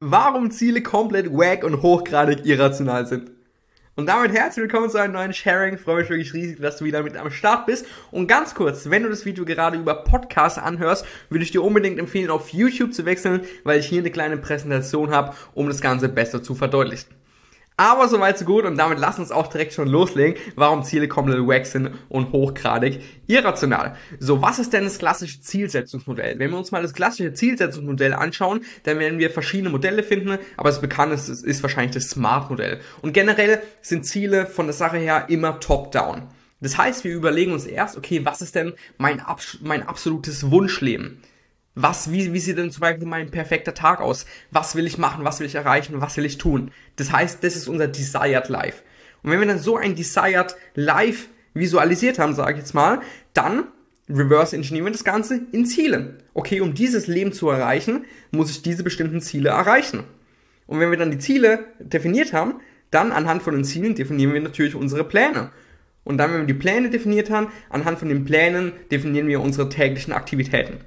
warum Ziele komplett wack und hochgradig irrational sind. Und damit herzlich willkommen zu einem neuen Sharing. Freue mich wirklich riesig, dass du wieder mit am Start bist. Und ganz kurz, wenn du das Video gerade über Podcast anhörst, würde ich dir unbedingt empfehlen, auf YouTube zu wechseln, weil ich hier eine kleine Präsentation habe, um das Ganze besser zu verdeutlichen. Aber soweit so gut und damit lass uns auch direkt schon loslegen, warum Ziele komplett wack sind und hochgradig irrational. So, was ist denn das klassische Zielsetzungsmodell? Wenn wir uns mal das klassische Zielsetzungsmodell anschauen, dann werden wir verschiedene Modelle finden, aber das bekannteste ist, wahrscheinlich das Smart-Modell. Und generell sind Ziele von der Sache her immer top-down. Das heißt, wir überlegen uns erst, okay, was ist denn mein, mein absolutes Wunschleben? Was, wie, wie sieht denn zum Beispiel mein perfekter Tag aus? Was will ich machen? Was will ich erreichen? Was will ich tun? Das heißt, das ist unser Desired Life. Und wenn wir dann so ein Desired Life visualisiert haben, sage ich jetzt mal, dann reverse engineeren wir das Ganze in Ziele. Okay, um dieses Leben zu erreichen, muss ich diese bestimmten Ziele erreichen. Und wenn wir dann die Ziele definiert haben, dann anhand von den Zielen definieren wir natürlich unsere Pläne. Und dann, wenn wir die Pläne definiert haben, anhand von den Plänen definieren wir unsere täglichen Aktivitäten.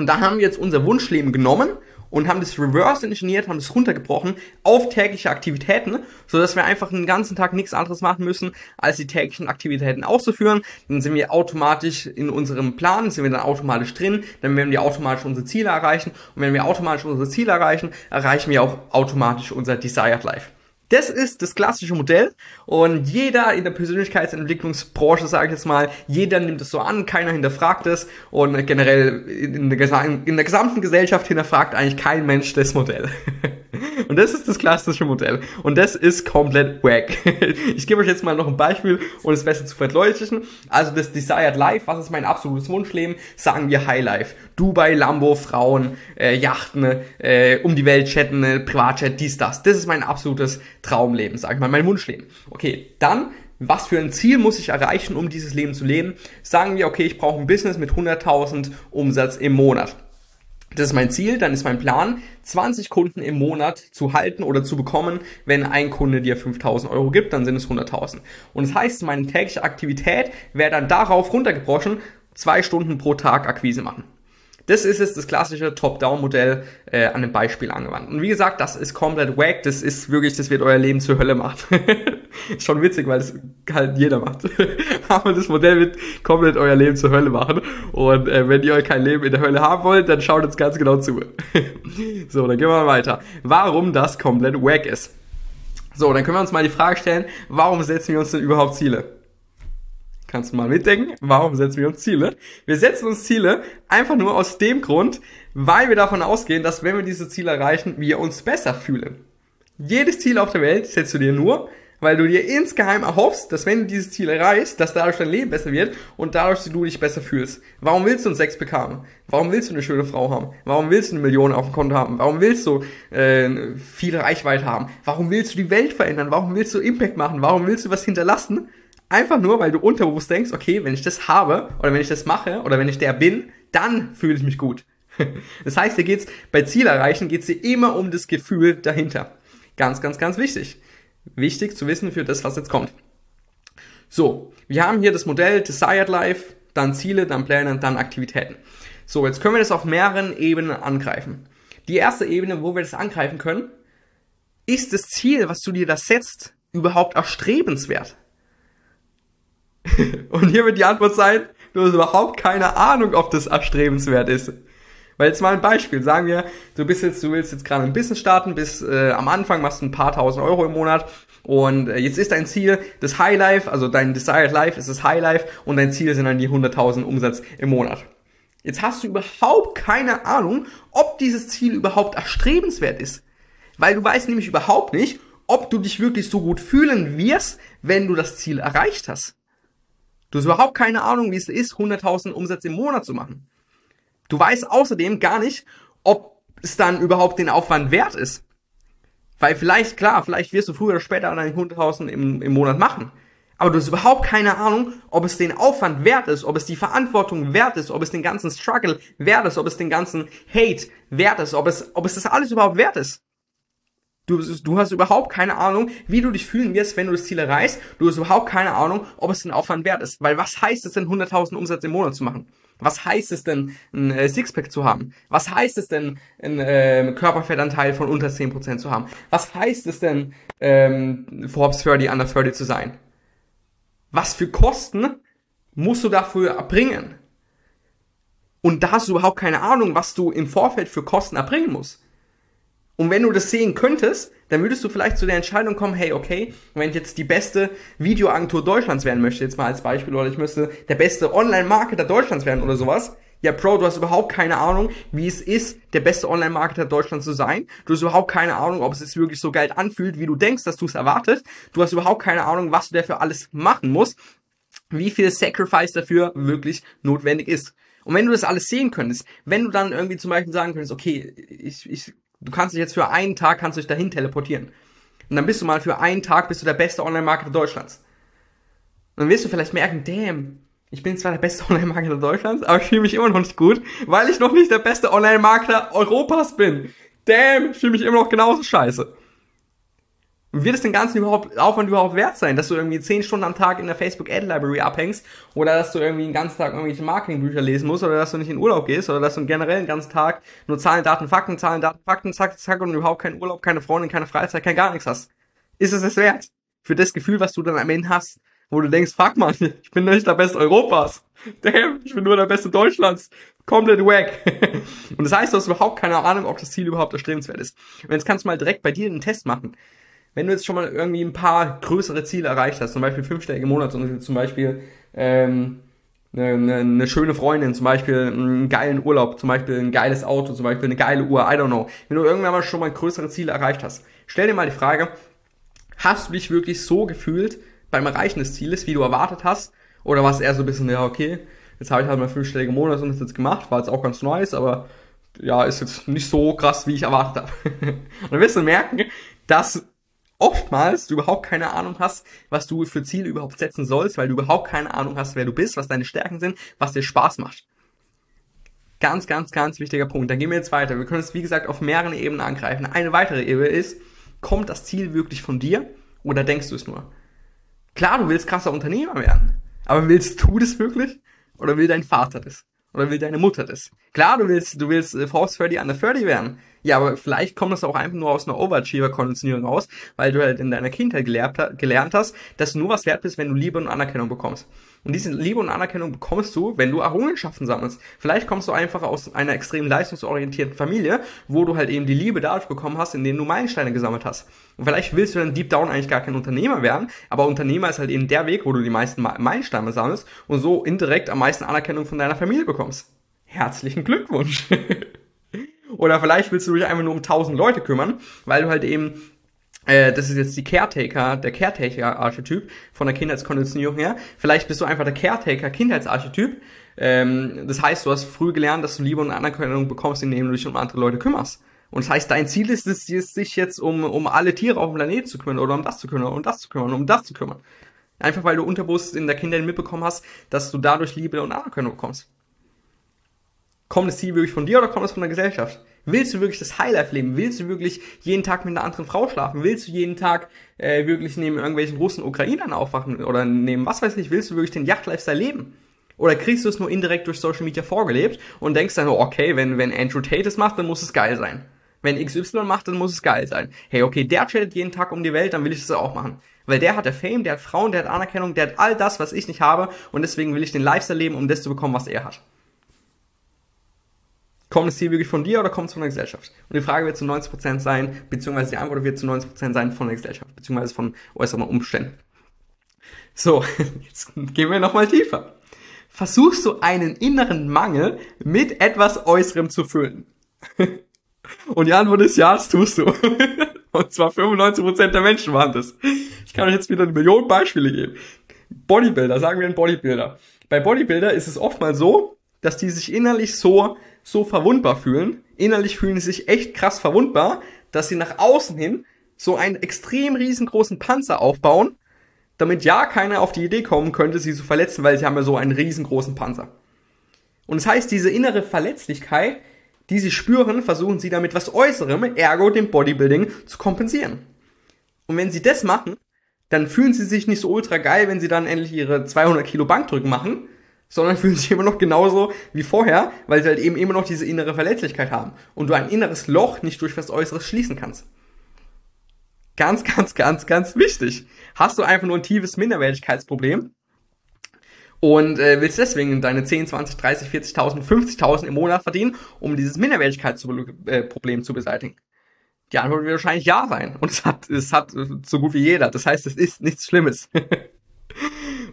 Und da haben wir jetzt unser Wunschleben genommen und haben das reverse engineert, haben das runtergebrochen auf tägliche Aktivitäten, so dass wir einfach den ganzen Tag nichts anderes machen müssen, als die täglichen Aktivitäten auszuführen. Dann sind wir automatisch in unserem Plan, sind wir dann automatisch drin, dann werden wir automatisch unsere Ziele erreichen und wenn wir automatisch unsere Ziele erreichen, erreichen wir auch automatisch unser Desired Life. Das ist das klassische Modell und jeder in der Persönlichkeitsentwicklungsbranche, sage ich jetzt mal, jeder nimmt es so an, keiner hinterfragt es und generell in der, in der gesamten Gesellschaft hinterfragt eigentlich kein Mensch das Modell. Und das ist das klassische Modell. Und das ist komplett wack. Ich gebe euch jetzt mal noch ein Beispiel, um es besser zu verdeutlichen. Also das Desired Life, was ist mein absolutes Wunschleben? Sagen wir High Life. Dubai, Lambo, Frauen, äh, Yachten, äh, um die Welt chatten, äh, Privatchat, dies, das. Das ist mein absolutes Traumleben, sag ich mal, mein Wunschleben. Okay, dann was für ein Ziel muss ich erreichen, um dieses Leben zu leben? Sagen wir, okay, ich brauche ein Business mit 100.000 Umsatz im Monat. Das ist mein Ziel, dann ist mein Plan, 20 Kunden im Monat zu halten oder zu bekommen. Wenn ein Kunde dir 5000 Euro gibt, dann sind es 100.000. Und das heißt, meine tägliche Aktivität wäre dann darauf runtergebrochen, zwei Stunden pro Tag Akquise machen. Das ist es, das klassische Top-Down-Modell äh, an einem Beispiel angewandt. Und wie gesagt, das ist komplett wack, das ist wirklich, das wird euer Leben zur Hölle machen. ist schon witzig, weil das halt jeder macht. Aber das Modell wird komplett euer Leben zur Hölle machen. Und äh, wenn ihr euch kein Leben in der Hölle haben wollt, dann schaut uns ganz genau zu. so, dann gehen wir mal weiter. Warum das komplett wack ist. So, dann können wir uns mal die Frage stellen, warum setzen wir uns denn überhaupt Ziele? Kannst du mal mitdenken, warum setzen wir uns Ziele? Wir setzen uns Ziele einfach nur aus dem Grund, weil wir davon ausgehen, dass wenn wir diese Ziele erreichen, wir uns besser fühlen. Jedes Ziel auf der Welt setzt du dir nur, weil du dir insgeheim erhoffst, dass wenn du dieses Ziel erreichst, dass dadurch dein Leben besser wird und dadurch du dich besser fühlst. Warum willst du ein Sex bekommen? Warum willst du eine schöne Frau haben? Warum willst du eine Million auf dem Konto haben? Warum willst du äh, viel Reichweite haben? Warum willst du die Welt verändern? Warum willst du Impact machen? Warum willst du was hinterlassen? Einfach nur, weil du unterbewusst denkst, okay, wenn ich das habe oder wenn ich das mache oder wenn ich der bin, dann fühle ich mich gut. Das heißt, hier geht's bei Ziel erreichen, geht's dir immer um das Gefühl dahinter. Ganz, ganz, ganz wichtig. Wichtig zu wissen für das, was jetzt kommt. So, wir haben hier das Modell Desired Life, dann Ziele, dann Pläne, dann Aktivitäten. So, jetzt können wir das auf mehreren Ebenen angreifen. Die erste Ebene, wo wir das angreifen können, ist das Ziel, was du dir da setzt, überhaupt erstrebenswert? Und hier wird die Antwort sein, du hast überhaupt keine Ahnung, ob das erstrebenswert ist. Weil jetzt mal ein Beispiel, sagen wir, du bist jetzt, du willst jetzt gerade ein Business starten, bis äh, am Anfang machst du ein paar tausend Euro im Monat und äh, jetzt ist dein Ziel das High Life, also dein Desired Life ist das High Life und dein Ziel sind dann die 100.000 Umsatz im Monat. Jetzt hast du überhaupt keine Ahnung, ob dieses Ziel überhaupt erstrebenswert ist. Weil du weißt nämlich überhaupt nicht, ob du dich wirklich so gut fühlen wirst, wenn du das Ziel erreicht hast. Du hast überhaupt keine Ahnung, wie es ist, 100.000 Umsatz im Monat zu machen. Du weißt außerdem gar nicht, ob es dann überhaupt den Aufwand wert ist. Weil vielleicht, klar, vielleicht wirst du früher oder später deine 100.000 im, im Monat machen. Aber du hast überhaupt keine Ahnung, ob es den Aufwand wert ist, ob es die Verantwortung wert ist, ob es den ganzen Struggle wert ist, ob es den ganzen Hate wert ist, ob es, ob es das alles überhaupt wert ist. Du, du hast überhaupt keine Ahnung, wie du dich fühlen wirst, wenn du das Ziel erreichst. Du hast überhaupt keine Ahnung, ob es den Aufwand wert ist. Weil was heißt es denn, 100.000 Umsatz im Monat zu machen? Was heißt es denn, ein äh, Sixpack zu haben? Was heißt es denn, ein äh, Körperfettanteil von unter 10% zu haben? Was heißt es denn, ähm, Forbes 30 under 30 zu sein? Was für Kosten musst du dafür erbringen? Und da hast du überhaupt keine Ahnung, was du im Vorfeld für Kosten erbringen musst. Und wenn du das sehen könntest, dann würdest du vielleicht zu der Entscheidung kommen, hey, okay, wenn ich jetzt die beste Videoagentur Deutschlands werden möchte, jetzt mal als Beispiel, oder ich müsste der beste Online-Marketer Deutschlands werden oder sowas, ja, Bro, du hast überhaupt keine Ahnung, wie es ist, der beste Online-Marketer Deutschlands zu sein. Du hast überhaupt keine Ahnung, ob es sich wirklich so geil anfühlt, wie du denkst, dass du es erwartet. Du hast überhaupt keine Ahnung, was du dafür alles machen musst, wie viel Sacrifice dafür wirklich notwendig ist. Und wenn du das alles sehen könntest, wenn du dann irgendwie zum Beispiel sagen könntest, okay, ich, ich Du kannst dich jetzt für einen Tag kannst dich dahin teleportieren. Und dann bist du mal für einen Tag bist du der beste Online-Marketer Deutschlands. Und dann wirst du vielleicht merken, damn, ich bin zwar der beste Online-Marketer Deutschlands, aber ich fühle mich immer noch nicht gut, weil ich noch nicht der beste Online-Marketer Europas bin. Damn, ich fühle mich immer noch genauso scheiße wird es den ganzen überhaupt, Aufwand überhaupt wert sein, dass du irgendwie 10 Stunden am Tag in der Facebook Ad Library abhängst oder dass du irgendwie den ganzen Tag irgendwelche Marketingbücher lesen musst oder dass du nicht in Urlaub gehst oder dass du generell den ganzen Tag nur Zahlen, Daten, Fakten, Zahlen, Daten, Fakten, zack, zack und überhaupt keinen Urlaub, keine Freundin, keine Freizeit, kein gar nichts hast. Ist es es wert? Für das Gefühl, was du dann am Ende hast, wo du denkst, fuck man, ich bin nicht der Beste Europas. Damn, ich bin nur der Beste Deutschlands. Komplett wack. und das heißt, du hast überhaupt keine Ahnung, ob das Ziel überhaupt erstrebenswert ist. Und jetzt kannst du mal direkt bei dir einen Test machen wenn du jetzt schon mal irgendwie ein paar größere Ziele erreicht hast, zum Beispiel fünfstellige Monate, zum Beispiel ähm, eine, eine, schöne Freundin, zum Beispiel einen geilen Urlaub, zum Beispiel ein geiles Auto, zum Beispiel eine geile Uhr, I don't know. Wenn du irgendwann mal schon mal größere Ziele erreicht hast, stell dir mal die Frage, hast du dich wirklich so gefühlt beim Erreichen des Zieles, wie du erwartet hast? Oder war es eher so ein bisschen, ja, okay, jetzt habe ich halt mal fünfstellige jetzt gemacht, war jetzt auch ganz nice, aber ja, ist jetzt nicht so krass, wie ich erwartet habe. und dann wirst du merken, dass oftmals du überhaupt keine Ahnung hast, was du für Ziele überhaupt setzen sollst, weil du überhaupt keine Ahnung hast, wer du bist, was deine Stärken sind, was dir Spaß macht. Ganz, ganz, ganz wichtiger Punkt. Dann gehen wir jetzt weiter. Wir können es, wie gesagt, auf mehreren Ebenen angreifen. Eine weitere Ebene ist, kommt das Ziel wirklich von dir oder denkst du es nur? Klar, du willst krasser Unternehmer werden. Aber willst du das wirklich? Oder will dein Vater das? Oder will deine Mutter das? Klar, du willst, du willst Force 30 under 30 werden. Ja, aber vielleicht kommt das auch einfach nur aus einer Overachiever-Konditionierung raus, weil du halt in deiner Kindheit gelernt, gelernt hast, dass du nur was wert bist, wenn du Liebe und Anerkennung bekommst. Und diese Liebe und Anerkennung bekommst du, wenn du Errungenschaften sammelst. Vielleicht kommst du einfach aus einer extrem leistungsorientierten Familie, wo du halt eben die Liebe dadurch bekommen hast, indem du Meilensteine gesammelt hast. Und vielleicht willst du dann deep down eigentlich gar kein Unternehmer werden, aber Unternehmer ist halt eben der Weg, wo du die meisten Meilensteine sammelst und so indirekt am meisten Anerkennung von deiner Familie bekommst. Herzlichen Glückwunsch! Oder vielleicht willst du dich einfach nur um 1000 Leute kümmern, weil du halt eben äh, das ist jetzt die Caretaker, der Caretaker-Archetyp von der Kindheitskonditionierung her. Vielleicht bist du einfach der Caretaker-Kindheitsarchetyp. Ähm, das heißt, du hast früh gelernt, dass du Liebe und Anerkennung bekommst, indem du dich um andere Leute kümmerst. Und das heißt, dein Ziel ist es, sich jetzt um, um alle Tiere auf dem Planeten zu kümmern oder um das zu kümmern, um das zu kümmern, um das zu kümmern. Einfach weil du unterbewusst in der Kindheit mitbekommen hast, dass du dadurch Liebe und Anerkennung bekommst. Kommt das Ziel wirklich von dir oder kommt es von der Gesellschaft? Willst du wirklich das Highlife leben? Willst du wirklich jeden Tag mit einer anderen Frau schlafen? Willst du jeden Tag äh, wirklich neben irgendwelchen russen Ukrainern aufwachen? Oder neben was weiß ich, willst du wirklich den Yacht-Lifestyle leben? Oder kriegst du es nur indirekt durch Social Media vorgelebt und denkst dann, okay, wenn, wenn Andrew Tate es macht, dann muss es geil sein. Wenn XY macht, dann muss es geil sein. Hey, okay, der chattet jeden Tag um die Welt, dann will ich das auch machen. Weil der hat der Fame, der hat Frauen, der hat Anerkennung, der hat all das, was ich nicht habe und deswegen will ich den Lifestyle leben, um das zu bekommen, was er hat. Kommt das Ziel wirklich von dir oder kommt es von der Gesellschaft? Und die Frage wird zu 90% sein, beziehungsweise die Antwort wird zu 90% sein von der Gesellschaft, beziehungsweise von äußeren Umständen. So, jetzt gehen wir nochmal tiefer. Versuchst du einen inneren Mangel mit etwas Äußerem zu füllen? Und die Antwort ist ja, das tust du. Und zwar 95% der Menschen machen das. Ich kann euch jetzt wieder eine Million Beispiele geben. Bodybuilder, sagen wir ein Bodybuilder. Bei Bodybuilder ist es oft mal so, dass die sich innerlich so so verwundbar fühlen. Innerlich fühlen sie sich echt krass verwundbar, dass sie nach außen hin so einen extrem riesengroßen Panzer aufbauen, damit ja keiner auf die Idee kommen könnte, sie zu verletzen, weil sie haben ja so einen riesengroßen Panzer. Und das heißt, diese innere Verletzlichkeit, die sie spüren, versuchen sie damit was Äußerem, ergo dem Bodybuilding, zu kompensieren. Und wenn sie das machen, dann fühlen sie sich nicht so ultra geil, wenn sie dann endlich ihre 200 Kilo Bankdrücken machen, sondern fühlen sich immer noch genauso wie vorher, weil sie halt eben immer noch diese innere Verletzlichkeit haben und du ein inneres Loch nicht durch was Äußeres schließen kannst. Ganz, ganz, ganz, ganz wichtig. Hast du einfach nur ein tiefes Minderwertigkeitsproblem und äh, willst deswegen deine 10, 20, 30, 40.000, 50.000 im Monat verdienen, um dieses Minderwertigkeitsproblem zu beseitigen? Die Antwort wird wahrscheinlich ja sein. Und es hat, es hat so gut wie jeder. Das heißt, es ist nichts Schlimmes.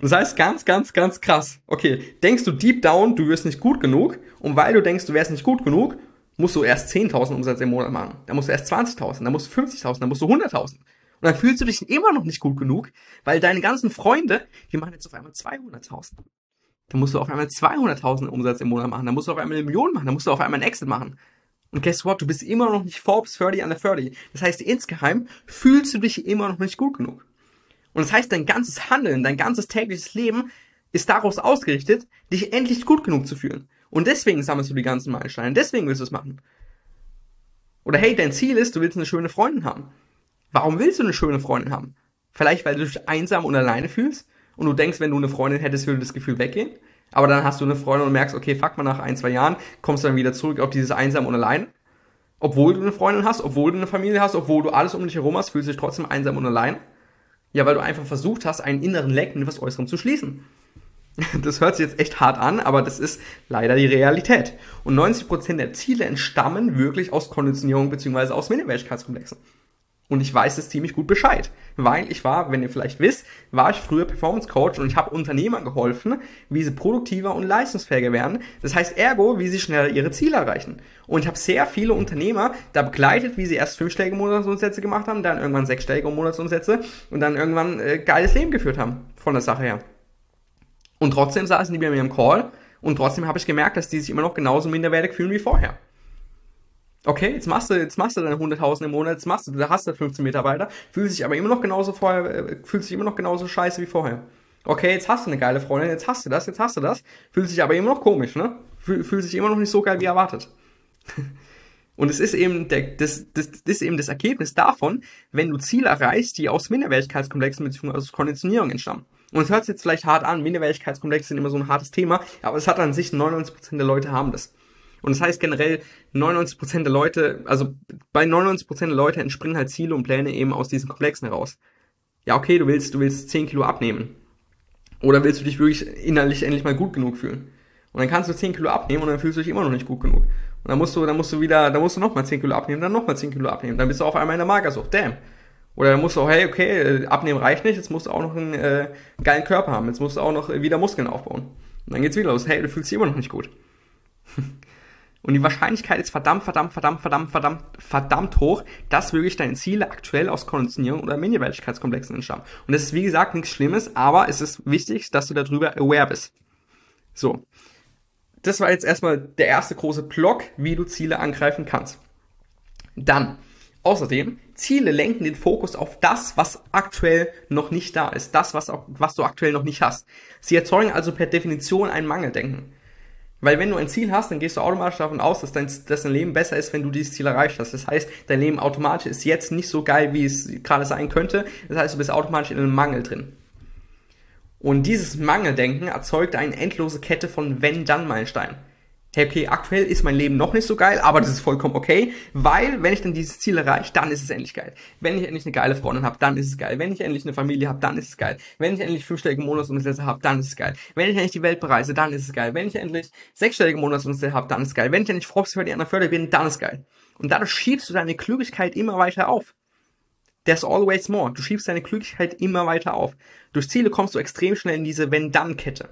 das heißt, ganz, ganz, ganz krass. Okay, denkst du deep down, du wirst nicht gut genug? Und weil du denkst, du wärst nicht gut genug, musst du erst 10.000 Umsatz im Monat machen. Dann musst du erst 20.000, dann musst du 50.000, dann musst du 100.000. Und dann fühlst du dich immer noch nicht gut genug, weil deine ganzen Freunde, die machen jetzt auf einmal 200.000. Dann musst du auf einmal 200.000 Umsatz im Monat machen, dann musst du auf einmal eine Million machen, dann musst du auf einmal ein Exit machen. Und guess what? Du bist immer noch nicht Forbes 30 under 30. Das heißt, insgeheim fühlst du dich immer noch nicht gut genug. Und das heißt, dein ganzes Handeln, dein ganzes tägliches Leben ist daraus ausgerichtet, dich endlich gut genug zu fühlen. Und deswegen sammelst du die ganzen Meilensteine. Deswegen willst du es machen. Oder hey, dein Ziel ist, du willst eine schöne Freundin haben. Warum willst du eine schöne Freundin haben? Vielleicht, weil du dich einsam und alleine fühlst und du denkst, wenn du eine Freundin hättest, würde das Gefühl weggehen. Aber dann hast du eine Freundin und merkst, okay, fuck mal nach ein, zwei Jahren, kommst du dann wieder zurück auf dieses einsam und allein. Obwohl du eine Freundin hast, obwohl du eine Familie hast, obwohl du alles um dich herum hast, fühlst du dich trotzdem einsam und allein. Ja, weil du einfach versucht hast, einen inneren Leck mit was Äußerem zu schließen. Das hört sich jetzt echt hart an, aber das ist leider die Realität. Und 90% der Ziele entstammen wirklich aus Konditionierung bzw. aus Minderwertigkeitskomplexen. Und ich weiß es ziemlich gut Bescheid, weil ich war, wenn ihr vielleicht wisst, war ich früher Performance Coach und ich habe Unternehmern geholfen, wie sie produktiver und leistungsfähiger werden. Das heißt ergo, wie sie schneller ihre Ziele erreichen. Und ich habe sehr viele Unternehmer da begleitet, wie sie erst fünfstellige Monatsumsätze gemacht haben, dann irgendwann sechsstellige Monatsumsätze und dann irgendwann äh, geiles Leben geführt haben von der Sache her. Und trotzdem saßen die bei mir im Call und trotzdem habe ich gemerkt, dass die sich immer noch genauso minderwertig fühlen wie vorher okay, jetzt machst du, jetzt machst du deine 100.000 im Monat, jetzt machst du, da hast du 15 Mitarbeiter, fühlt sich aber immer noch genauso vorher, äh, fühlt sich immer noch genauso scheiße wie vorher. Okay, jetzt hast du eine geile Freundin, jetzt hast du das, jetzt hast du das, fühlt sich aber immer noch komisch, ne? Fühlt, fühlt sich immer noch nicht so geil wie erwartet. Und es ist eben der, das, das, das ist eben das Ergebnis davon, wenn du Ziele erreichst, die aus Minderwertigkeitskomplexen bzw. aus Konditionierung entstammen. Und es hört sich jetzt vielleicht hart an, Minderwertigkeitskomplexe sind immer so ein hartes Thema, aber es hat an sich 99% der Leute haben das. Und das heißt generell, 99% der Leute, also bei 99% der Leute entspringen halt Ziele und Pläne eben aus diesen Komplexen heraus. Ja, okay, du willst, du willst 10 Kilo abnehmen. Oder willst du dich wirklich innerlich endlich mal gut genug fühlen? Und dann kannst du 10 Kilo abnehmen und dann fühlst du dich immer noch nicht gut genug. Und dann musst du, dann musst du wieder, dann musst du nochmal 10 Kilo abnehmen, dann nochmal 10 Kilo abnehmen. Dann bist du auf einmal in der Magersucht. Damn. Oder dann musst du auch, hey, okay, äh, abnehmen reicht nicht, jetzt musst du auch noch einen, äh, geilen Körper haben, jetzt musst du auch noch wieder Muskeln aufbauen. Und dann geht's wieder los, hey, du fühlst dich immer noch nicht gut. Und die Wahrscheinlichkeit ist verdammt, verdammt, verdammt, verdammt, verdammt, verdammt hoch, dass wirklich deine Ziele aktuell aus Konditionierung oder Minderwertigkeitskomplexen entstammen. Und das ist wie gesagt nichts Schlimmes, aber es ist wichtig, dass du darüber aware bist. So. Das war jetzt erstmal der erste große Block, wie du Ziele angreifen kannst. Dann, außerdem, Ziele lenken den Fokus auf das, was aktuell noch nicht da ist, das, was, was du aktuell noch nicht hast. Sie erzeugen also per Definition ein Mangeldenken. Weil wenn du ein Ziel hast, dann gehst du automatisch davon aus, dass dein, dass dein Leben besser ist, wenn du dieses Ziel erreicht hast. Das heißt, dein Leben automatisch ist jetzt nicht so geil, wie es gerade sein könnte. Das heißt, du bist automatisch in einem Mangel drin. Und dieses Mangeldenken erzeugt eine endlose Kette von Wenn-Dann-Meilensteinen hey, okay, aktuell ist mein Leben noch nicht so geil, aber das ist vollkommen okay, weil wenn ich dann dieses Ziel erreiche, dann ist es endlich geil. Wenn ich endlich eine geile Freundin habe, dann ist es geil. Wenn ich endlich eine Familie habe, dann ist es geil. Wenn ich endlich fünfstellige Monatsumsätze habe, dann ist es geil. Wenn ich endlich die Welt bereise, dann ist es geil. Wenn ich endlich sechsstellige Monatsumsätze habe, dann ist es geil. Wenn ich endlich Forbes für die anderen Förder bin, dann ist es geil. Und dadurch schiebst du deine Klügigkeit immer weiter auf. There's always more. Du schiebst deine Klügigkeit immer weiter auf. Durch Ziele kommst du extrem schnell in diese Wenn-Dann-Kette.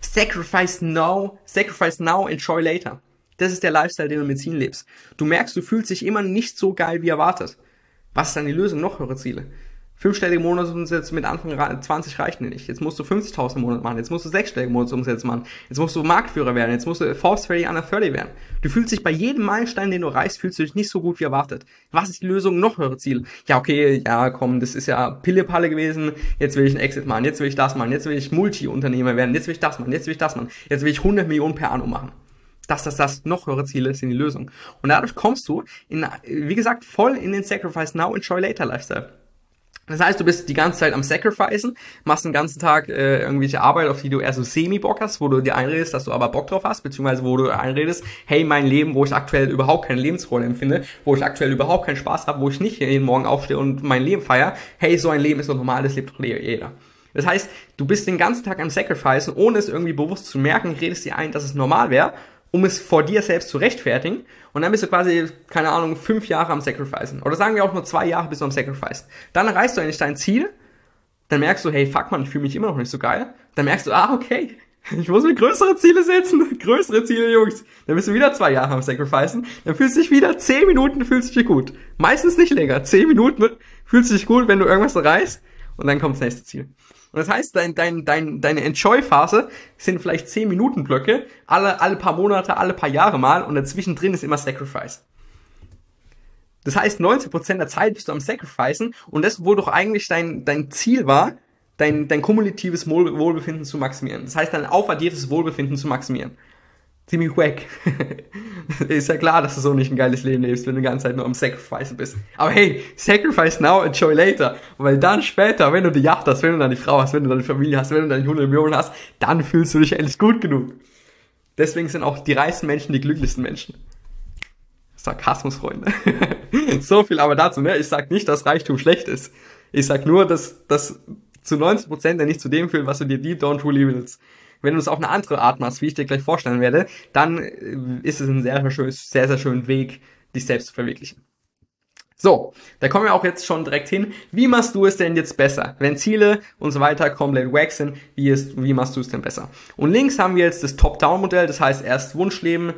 Sacrifice now, sacrifice now, enjoy later. Das ist der Lifestyle, den du mit Zielen lebst. Du merkst, du fühlst dich immer nicht so geil wie erwartet. Was ist dann die Lösung? Noch höhere Ziele. Fünfstellige Monatsumsätze mit Anfang 20 reichen nicht. Jetzt musst du 50.000 im Monat machen. Jetzt musst du sechsstellige Monatsumsätze machen. Jetzt musst du Marktführer werden. Jetzt musst du Forbes 30 under 30 werden. Du fühlst dich bei jedem Meilenstein, den du reichst, fühlst du dich nicht so gut wie erwartet. Was ist die Lösung? Noch höhere Ziele. Ja, okay, ja, komm, das ist ja Pillepalle gewesen. Jetzt will ich einen Exit machen. Jetzt will ich das machen. Jetzt will ich Multi-Unternehmer werden. Jetzt will ich das machen. Jetzt will ich das machen. Jetzt will ich 100 Millionen per Anno machen dass das, das noch höhere Ziele sind die Lösung. Und dadurch kommst du in, wie gesagt, voll in den Sacrifice Now, Enjoy Later Lifestyle. Das heißt, du bist die ganze Zeit am Sacrificen, machst den ganzen Tag äh, irgendwelche Arbeit, auf die du eher so semi-Bock hast, wo du dir einredest, dass du aber Bock drauf hast, beziehungsweise wo du einredest, hey, mein Leben, wo ich aktuell überhaupt keine Lebensfreude empfinde, wo ich aktuell überhaupt keinen Spaß habe, wo ich nicht jeden Morgen aufstehe und mein Leben feier, hey, so ein Leben ist doch normal, das lebt doch jeder. Das heißt, du bist den ganzen Tag am Sacrificen, ohne es irgendwie bewusst zu merken, redest dir ein, dass es normal wäre, um es vor dir selbst zu rechtfertigen. Und dann bist du quasi, keine Ahnung, fünf Jahre am Sacrificen. Oder sagen wir auch nur zwei Jahre bist du am Sacrificen. Dann erreichst du eigentlich dein Ziel. Dann merkst du, hey, fuck man, ich fühle mich immer noch nicht so geil. Dann merkst du, ah, okay, ich muss mir größere Ziele setzen. größere Ziele, Jungs. Dann bist du wieder zwei Jahre am Sacrificen. Dann fühlst du dich wieder zehn Minuten, fühlst du dich gut. Meistens nicht länger. Zehn Minuten fühlst du dich gut, wenn du irgendwas erreichst. Und dann kommt das nächste Ziel. Und das heißt, dein, dein, dein, deine Enjoy-Phase sind vielleicht 10 Minuten Blöcke, alle, alle paar Monate, alle paar Jahre mal und dazwischen drin ist immer Sacrifice. Das heißt, 90% der Zeit bist du am Sacrificen und das, wo doch eigentlich dein, dein Ziel war, dein, dein kumulatives Wohlbefinden zu maximieren. Das heißt, dein aufaddiertes Wohlbefinden zu maximieren ziemlich wack. ist ja klar, dass du so nicht ein geiles Leben lebst, wenn du die ganze Zeit nur am Sacrifice bist. Aber hey, sacrifice now, enjoy later. Weil dann später, wenn du die Yacht hast, wenn du die Frau hast, wenn du deine Familie hast, wenn du deine 100 Millionen hast, dann fühlst du dich endlich gut genug. Deswegen sind auch die reichsten Menschen die glücklichsten Menschen. Sarkasmus, Freunde. so viel aber dazu, ne? Ich sag nicht, dass Reichtum schlecht ist. Ich sag nur, dass, dass zu 90% er nicht zu dem führt, was du dir deep down truly willst. Wenn du es auf eine andere Art machst, wie ich dir gleich vorstellen werde, dann äh, ist es ein sehr, sehr, sehr, sehr schöner Weg, dich selbst zu verwirklichen. So, da kommen wir auch jetzt schon direkt hin. Wie machst du es denn jetzt besser? Wenn Ziele und so weiter komplett wack sind, wie, ist, wie machst du es denn besser? Und links haben wir jetzt das Top-Down-Modell, das heißt erst Wunschleben,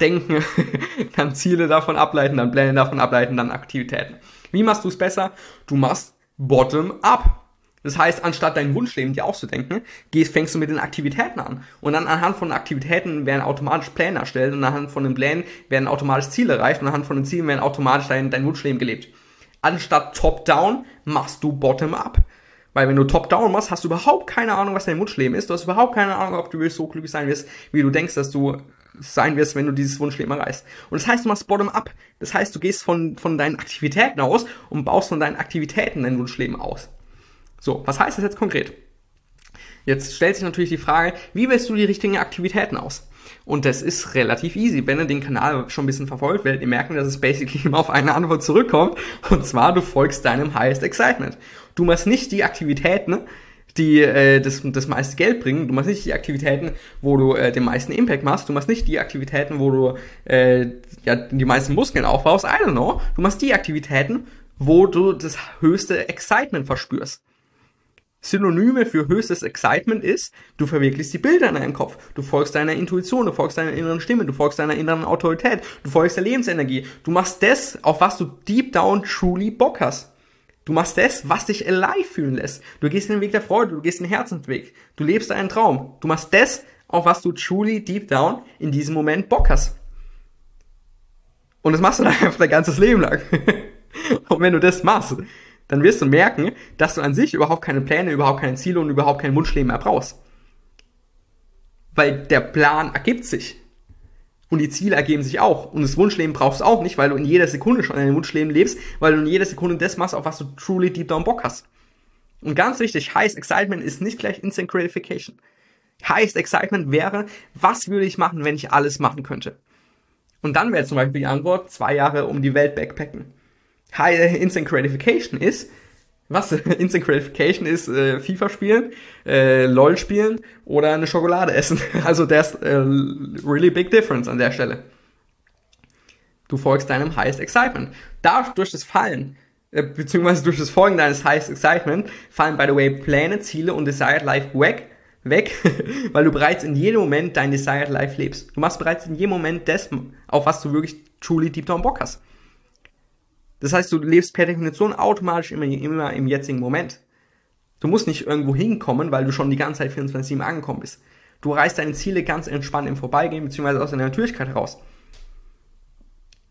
denken, dann Ziele davon ableiten, dann Pläne davon ableiten, dann Aktivitäten. Wie machst du es besser? Du machst Bottom-up. Das heißt, anstatt dein Wunschleben dir auszudenken, gehst, fängst du mit den Aktivitäten an. Und dann anhand von Aktivitäten werden automatisch Pläne erstellt und anhand von den Plänen werden automatisch Ziele erreicht und anhand von den Zielen werden automatisch dein, dein Wunschleben gelebt. Anstatt top-down machst du bottom-up. Weil wenn du top-down machst, hast du überhaupt keine Ahnung, was dein Wunschleben ist. Du hast überhaupt keine Ahnung, ob du so glücklich sein wirst, wie du denkst, dass du sein wirst, wenn du dieses Wunschleben erreichst. Und das heißt, du machst bottom-up. Das heißt, du gehst von, von deinen Aktivitäten aus und baust von deinen Aktivitäten dein Wunschleben aus. So, was heißt das jetzt konkret? Jetzt stellt sich natürlich die Frage, wie wählst du die richtigen Aktivitäten aus? Und das ist relativ easy. Wenn ihr den Kanal schon ein bisschen verfolgt, werdet ihr merken, dass es basically immer auf eine Antwort zurückkommt. Und zwar, du folgst deinem Highest Excitement. Du machst nicht die Aktivitäten, die äh, das, das meiste Geld bringen. Du machst nicht die Aktivitäten, wo du äh, den meisten Impact machst. Du machst nicht die Aktivitäten, wo du äh, ja, die meisten Muskeln aufbaust. I don't know. Du machst die Aktivitäten, wo du das höchste Excitement verspürst. Synonyme für höchstes Excitement ist, du verwirklichst die Bilder in deinem Kopf, du folgst deiner Intuition, du folgst deiner inneren Stimme, du folgst deiner inneren Autorität, du folgst der Lebensenergie. Du machst das, auf was du deep down truly Bock hast. Du machst das, was dich alive fühlen lässt. Du gehst den Weg der Freude, du gehst den Herzensweg. Du lebst deinen Traum. Du machst das, auf was du truly deep down in diesem Moment Bock hast. Und das machst du dann einfach dein ganzes Leben lang. Und wenn du das machst, dann wirst du merken, dass du an sich überhaupt keine Pläne, überhaupt keine Ziele und überhaupt kein Wunschleben mehr brauchst. Weil der Plan ergibt sich. Und die Ziele ergeben sich auch. Und das Wunschleben brauchst du auch nicht, weil du in jeder Sekunde schon ein Wunschleben lebst, weil du in jeder Sekunde das machst, auf was du truly deep down Bock hast. Und ganz wichtig, Highest Excitement ist nicht gleich Instant Gratification. Highest Excitement wäre, was würde ich machen, wenn ich alles machen könnte? Und dann wäre zum Beispiel die Antwort, zwei Jahre um die Welt backpacken. High Instant Gratification ist, was Instant Gratification ist, äh, FIFA spielen, äh, LOL spielen oder eine Schokolade essen. Also there's a really big difference an der Stelle. Du folgst deinem Highest Excitement. Da durch das Fallen, äh, beziehungsweise durch das Folgen deines Highest Excitement, fallen by the way Pläne, Ziele und Desired Life weg, weg, weil du bereits in jedem Moment dein Desired Life lebst. Du machst bereits in jedem Moment das, auf was du wirklich truly deep down Bock hast. Das heißt, du lebst per Definition automatisch immer, immer im jetzigen Moment. Du musst nicht irgendwo hinkommen, weil du schon die ganze Zeit 24-7 angekommen bist. Du reißt deine Ziele ganz entspannt im Vorbeigehen, beziehungsweise aus deiner Natürlichkeit heraus.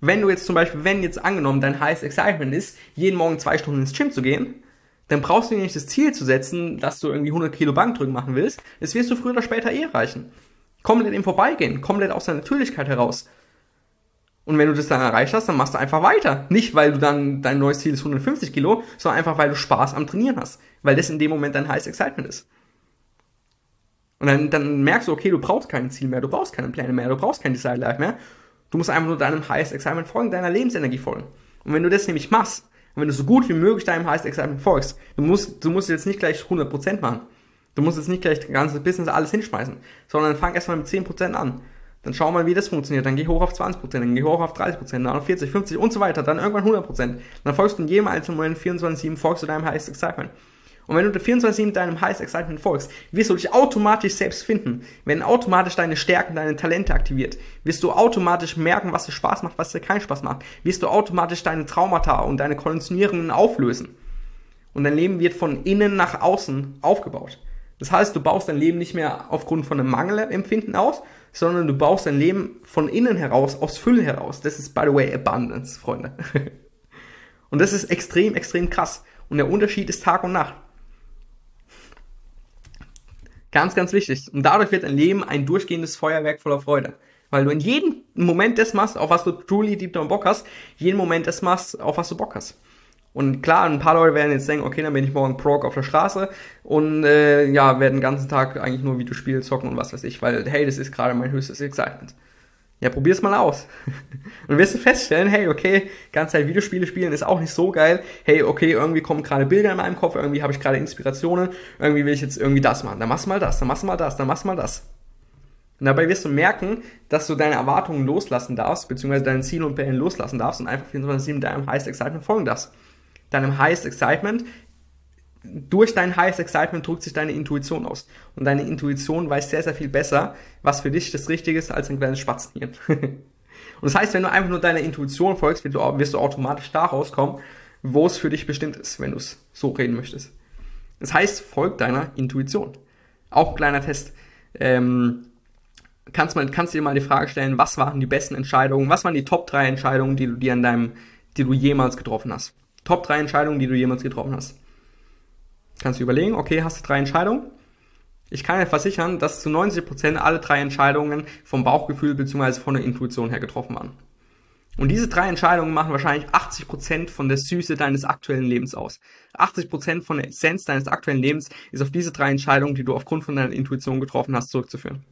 Wenn du jetzt zum Beispiel, wenn jetzt angenommen dein highest excitement ist, jeden Morgen zwei Stunden ins Gym zu gehen, dann brauchst du nicht das Ziel zu setzen, dass du irgendwie 100 Kilo Bankdrücken machen willst. Das wirst du früher oder später eh erreichen. Komplett im Vorbeigehen, komplett aus der Natürlichkeit heraus. Und wenn du das dann erreicht hast, dann machst du einfach weiter. Nicht, weil du dann, dein neues Ziel ist 150 Kilo, sondern einfach, weil du Spaß am Trainieren hast. Weil das in dem Moment dein Highest Excitement ist. Und dann, dann merkst du, okay, du brauchst kein Ziel mehr, du brauchst keine Pläne mehr, du brauchst kein Desire Life mehr. Du musst einfach nur deinem Highest Excitement folgen, deiner Lebensenergie folgen. Und wenn du das nämlich machst, und wenn du so gut wie möglich deinem Highest Excitement folgst, du musst, du musst jetzt nicht gleich 100% machen. Du musst jetzt nicht gleich das ganze Business alles hinschmeißen, sondern fang erstmal mit 10% an. Dann schau mal, wie das funktioniert. Dann geh hoch auf 20%, dann geh hoch auf 30%, dann auf 40, 50 und so weiter. Dann irgendwann 100%. Dann folgst du in jedem einzelnen Moment 24-7, folgst du deinem Highest Excitement. Und wenn du 24-7 deinem Highest Excitement folgst, wirst du dich automatisch selbst finden. Wenn automatisch deine Stärken, deine Talente aktiviert, wirst du automatisch merken, was dir Spaß macht, was dir keinen Spaß macht. Wirst du automatisch deine Traumata und deine Konditionierungen auflösen. Und dein Leben wird von innen nach außen aufgebaut. Das heißt, du baust dein Leben nicht mehr aufgrund von einem Mangelempfinden aus, sondern du baust dein Leben von innen heraus, aus Fülle heraus. Das ist, by the way, Abundance, Freunde. Und das ist extrem, extrem krass. Und der Unterschied ist Tag und Nacht. Ganz, ganz wichtig. Und dadurch wird dein Leben ein durchgehendes Feuerwerk voller Freude. Weil du in jedem Moment das machst, auf was du truly deep down Bock hast, jeden Moment das machst, auf was du Bock hast. Und klar, ein paar Leute werden jetzt denken, okay, dann bin ich morgen Prog auf der Straße und äh, ja, werden den ganzen Tag eigentlich nur Videospiele zocken und was weiß ich, weil, hey, das ist gerade mein höchstes Excitement. Ja, probier's mal aus. und wirst du feststellen, hey, okay, ganze Zeit Videospiele spielen ist auch nicht so geil. Hey, okay, irgendwie kommen gerade Bilder in meinem Kopf, irgendwie habe ich gerade Inspirationen, irgendwie will ich jetzt irgendwie das machen. Dann machst du mal das, dann machst du mal das, dann machst du mal das. Und dabei wirst du merken, dass du deine Erwartungen loslassen darfst, beziehungsweise deine Ziele und Pläne loslassen darfst und einfach 24-7 deinem Highest Excitement folgen darfst deinem Highest Excitement, durch dein Highest Excitement drückt sich deine Intuition aus. Und deine Intuition weiß sehr, sehr viel besser, was für dich das Richtige ist, als ein kleines Spatztier. und das heißt, wenn du einfach nur deiner Intuition folgst, wirst du, wirst du automatisch da rauskommen, wo es für dich bestimmt ist, wenn du es so reden möchtest. Das heißt, folg deiner Intuition. Auch ein kleiner Test. Ähm, kannst, mal, kannst du dir mal die Frage stellen, was waren die besten Entscheidungen, was waren die Top 3 Entscheidungen, die du dir an deinem, die du jemals getroffen hast? Top 3 Entscheidungen, die du jemals getroffen hast. Kannst du überlegen, okay, hast du drei Entscheidungen? Ich kann dir versichern, dass zu 90% alle drei Entscheidungen vom Bauchgefühl bzw. von der Intuition her getroffen waren. Und diese drei Entscheidungen machen wahrscheinlich 80% von der Süße deines aktuellen Lebens aus. 80% von der Essenz deines aktuellen Lebens ist auf diese drei Entscheidungen, die du aufgrund von deiner Intuition getroffen hast, zurückzuführen.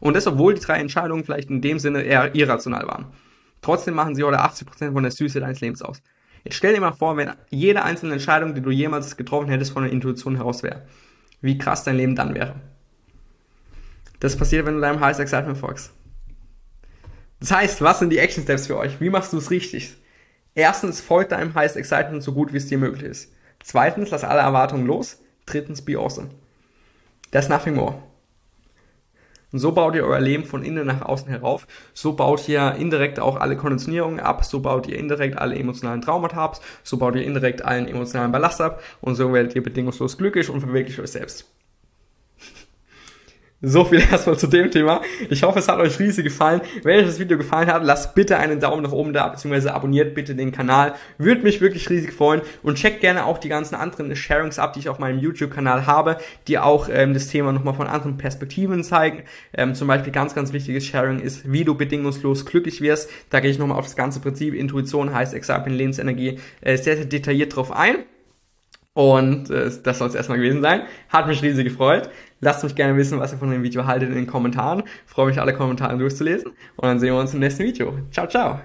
Und das, obwohl die drei Entscheidungen vielleicht in dem Sinne eher irrational waren. Trotzdem machen sie heute 80% von der Süße deines Lebens aus. Jetzt stell dir mal vor, wenn jede einzelne Entscheidung, die du jemals getroffen hättest, von der Intuition heraus wäre. Wie krass dein Leben dann wäre. Das passiert, wenn du deinem Highest Excitement folgst. Das heißt, was sind die Action Steps für euch? Wie machst du es richtig? Erstens, folgt deinem Highest Excitement so gut, wie es dir möglich ist. Zweitens, lass alle Erwartungen los. Drittens, be awesome. There's nothing more. Und so baut ihr euer Leben von innen nach außen herauf. So baut ihr indirekt auch alle Konditionierungen ab. So baut ihr indirekt alle emotionalen Traumata ab. So baut ihr indirekt allen emotionalen Ballast ab. Und so werdet ihr bedingungslos glücklich und verwirklicht euch selbst. So viel erstmal zu dem Thema. Ich hoffe, es hat euch riesig gefallen. Wenn euch das Video gefallen hat, lasst bitte einen Daumen nach oben da, beziehungsweise abonniert bitte den Kanal. Würde mich wirklich riesig freuen. Und checkt gerne auch die ganzen anderen Sharings ab, die ich auf meinem YouTube-Kanal habe, die auch ähm, das Thema nochmal von anderen Perspektiven zeigen. Ähm, zum Beispiel ganz, ganz wichtiges Sharing ist, wie du bedingungslos glücklich wirst. Da gehe ich nochmal auf das ganze Prinzip Intuition heißt Examen Lebensenergie äh, sehr, sehr detailliert drauf ein. Und äh, das soll es erstmal gewesen sein. Hat mich riesig gefreut. Lasst mich gerne wissen, was ihr von dem Video haltet in den Kommentaren. freue mich, alle Kommentare durchzulesen. Und dann sehen wir uns im nächsten Video. Ciao, ciao.